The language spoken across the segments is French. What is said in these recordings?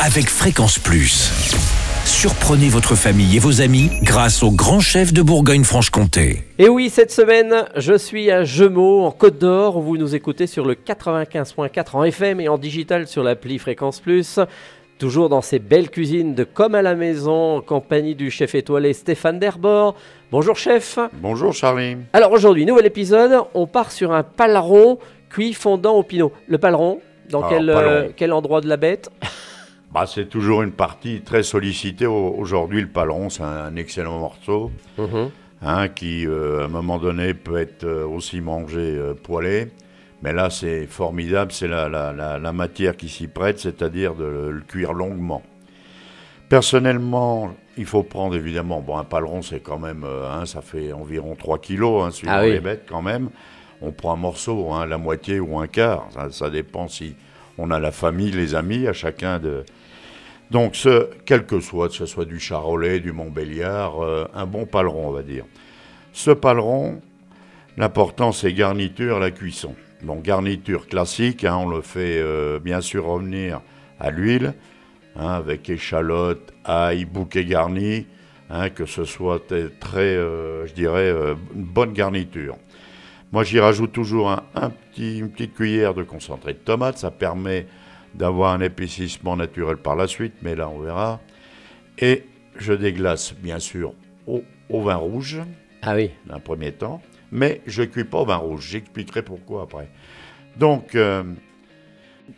avec Fréquence Plus. Surprenez votre famille et vos amis grâce au grand chef de Bourgogne-Franche-Comté. Et oui, cette semaine, je suis à Gemaux, en Côte d'Or, où vous nous écoutez sur le 95.4 en FM et en digital sur l'appli Fréquence Plus. Toujours dans ces belles cuisines de Comme à la maison, en compagnie du chef étoilé Stéphane Derbord. Bonjour chef. Bonjour Charlie. Alors aujourd'hui, nouvel épisode, on part sur un paleron cuit fondant au pinot. Le paleron, dans Alors, quel, paleron. euh, quel endroit de la bête? Bah, c'est toujours une partie très sollicitée. Au- Aujourd'hui, le paleron, c'est un excellent morceau Mhm. hein, qui, euh, à un moment donné, peut être euh, aussi mangé euh, poêlé. Mais là, c'est formidable, c'est la, la- la- la matière qui s'y prête, c'est-à-dire de le cuire longuement. Personnellement, il faut prendre évidemment, bon, un paleron, c'est quand même, hein, ça fait environ 3 kilos, hein, suivant Ah oui. les bêtes quand même. On prend un morceau, hein, la moitié ou un quart, ça, ça dépend si on a la famille, les amis, à chacun de... Donc, quel que soit, que ce soit du charolais, du montbéliard, euh, un bon paleron, on va dire. Ce paleron, l'important, c'est garniture, la cuisson. Donc, garniture classique, hein, on le fait euh, bien sûr revenir à l'huile, hein, avec échalote, ail, bouquet garni, hein, que ce soit très, euh, je dirais, une bonne garniture. Moi, j'y rajoute toujours une petite cuillère de concentré de tomate. Ça permet d'avoir un épaississement naturel par la suite, mais là, on verra. Et je déglace, bien sûr, au, au vin rouge, Ah oui. d'un premier temps, mais je ne cuis pas au vin rouge. J'expliquerai pourquoi après. Donc, euh,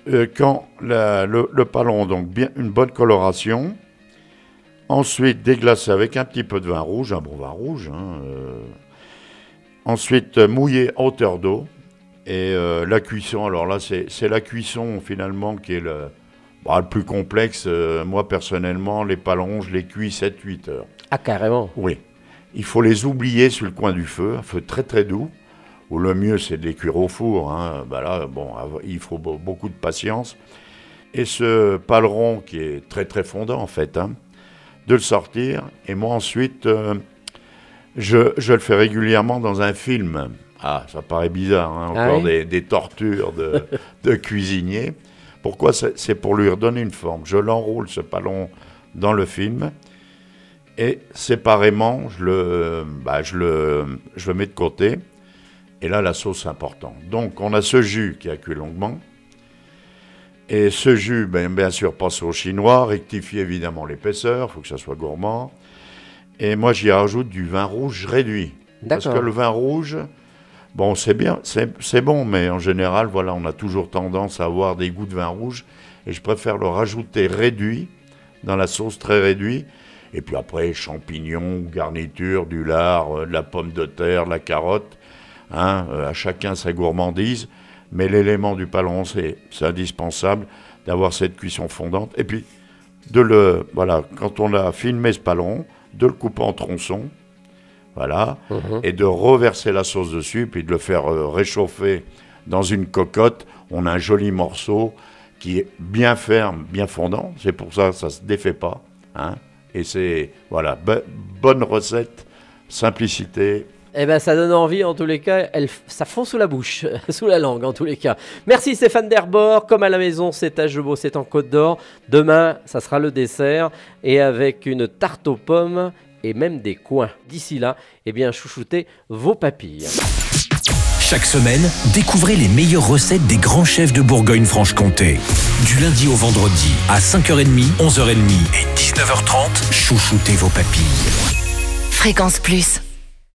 euh, quand la- le, le paleron, donc bien une bonne coloration, ensuite déglacer avec un petit peu de vin rouge, un bon vin rouge, hein, euh, ensuite mouiller à hauteur d'eau, et euh, la cuisson, alors là, c'est la cuisson finalement qui est le, bah, le plus complexe. Euh, moi, personnellement, les palerons, je les cuis 7-8 heures. Ah carrément. Oui. Il faut les oublier sur le coin du feu, un feu très très doux. Ou le mieux, c'est de les cuire au four. hein. Bah là, bon, av- il faut be- beaucoup de patience. Et ce paleron qui est très très fondant en fait, hein, de le sortir. Et moi ensuite, euh, je, je le fais régulièrement dans un film. Ah, ça paraît bizarre, hein, Ah encore oui des, des tortures de, de cuisinier. Pourquoi C'est pour lui redonner une forme? Je l'enroule ce paleron dans le film. Et séparément, je le, bah, je, le, je le mets de côté. Et là, la sauce est importante. Donc, on a ce jus qui a cuit longuement. Et ce jus, ben, bien sûr, passe au chinois, rectifie évidemment l'épaisseur, il faut que ça soit gourmand. Et moi, j'y rajoute du vin rouge réduit. Parce que le vin rouge, bon, c'est bien, c'est bon, mais en général, voilà, on a toujours tendance à avoir des goûts de vin rouge. Et je préfère le rajouter réduit, dans la sauce très réduit. Et puis après, champignons, garniture, du lard, euh, de la pomme de terre, de la carotte. Hein, euh, à chacun sa gourmandise. Mais l'élément du paleron, c'est indispensable d'avoir cette cuisson fondante. Et puis, de le, voilà, quand on a filmé ce paleron, de le couper en tronçons. Voilà. Mhm. Et de reverser la sauce dessus, puis de le faire euh, réchauffer dans une cocotte. On a un joli morceau qui est bien ferme, bien fondant. C'est pour ça que ça ne se défait pas. Hein. Et c'est, voilà, bo- bonne recette, simplicité. Eh ben, ça donne envie en tous les cas. Elle, ça fond sous la bouche, sous la langue en tous les cas. Merci Stéphane Derbord. Comme à la maison, c'est à Jebo, c'est en Côte d'Or. Demain, ça sera le dessert et avec une tarte aux pommes et même des coins. D'ici là, eh bien, chouchoutez vos papilles. Chaque semaine, découvrez les meilleures recettes des grands chefs de Bourgogne-Franche-Comté. Du lundi au vendredi, à 5h30, 11h30 et 19h30, chouchoutez vos papilles. Fréquence Plus.